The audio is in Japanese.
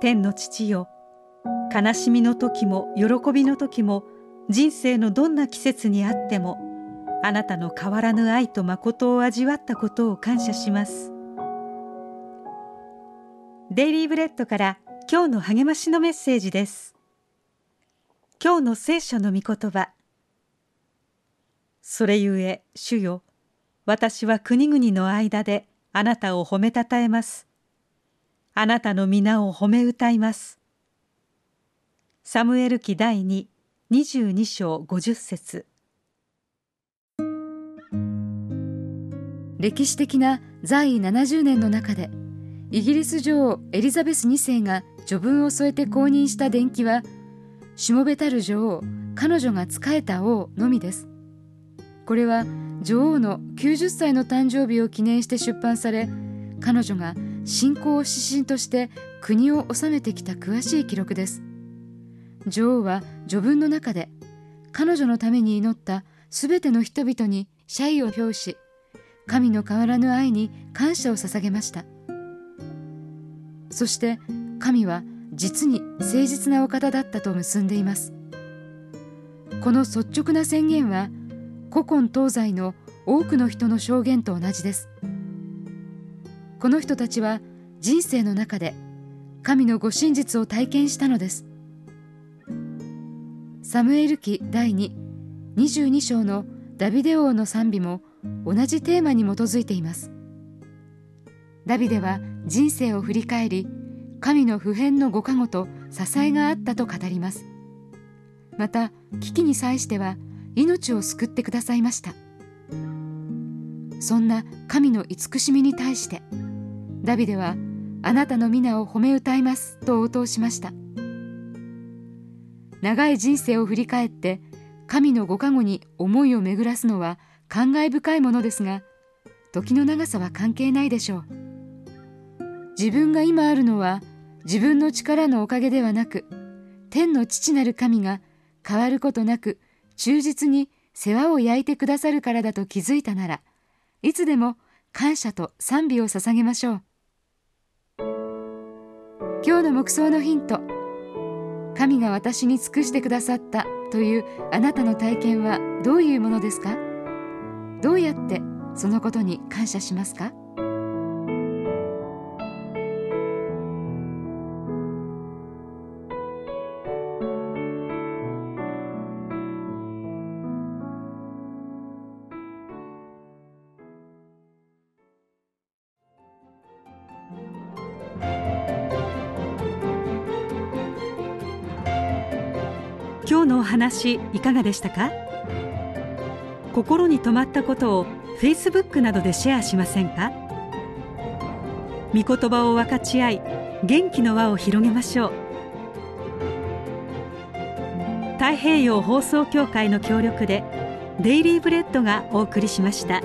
天の父よ。悲しみの時も喜びの時も人生のどんな季節にあってもあなたの変わらぬ愛と誠を味わったことを感謝します。デイリーブレッドから今日の励ましのメッセージです。今日の聖書の御言葉。それゆえ主よ私は国々の間であなたを褒めたたえます。あなたの皆を褒め歌います。サムエル記第2 22章50節。歴史的な在位70年の中でイギリス女王エリザベス2世が序文を添えて公認した伝記はしもべたる女王彼女が仕えた王のみです。これは女王の90歳の誕生日を記念して出版され彼女が信仰を指針として国を治めてきた詳しい記録です。女王は序文の中で彼女のために祈ったすべての人々に謝意を表し神の変わらぬ愛に感謝を捧げました。そして神は実に誠実なお方だったと結んでいます。この率直な宣言は古今東西の多くの人の証言と同じです。この人たちは人生の中で神のご真実を体験したのです。サムエル記第222章のダビデ王の賛美も同じテーマに基づいています。ダビデは人生を振り返り神の普遍のご加護と支えがあったと語ります。また危機に際しては命を救ってくださいました。そんな神の慈しみに対してダビデはあなたの皆を褒め歌いますと応答しました。長い人生を振り返って神のご加護に思いを巡らすのは感慨深いものですが時の長さは関係ないでしょう。自分が今あるのは自分の力のおかげではなく天の父なる神が変わることなく忠実に世話を焼いてくださるからだと気づいたならいつでも感謝と賛美を捧げましょう。今日の黙想のヒント。神が私に尽くしてくださったというあなたの体験はどういうものですか？どうやってそのことに感謝しますか？今日のお話いかがでしたか？心に留まったことを f a c e b o o などでシェアしませんか？御言葉を分かち合い元気の輪を広げましょう。太平洋放送協会の協力でデイリーブレッドがお送りしました。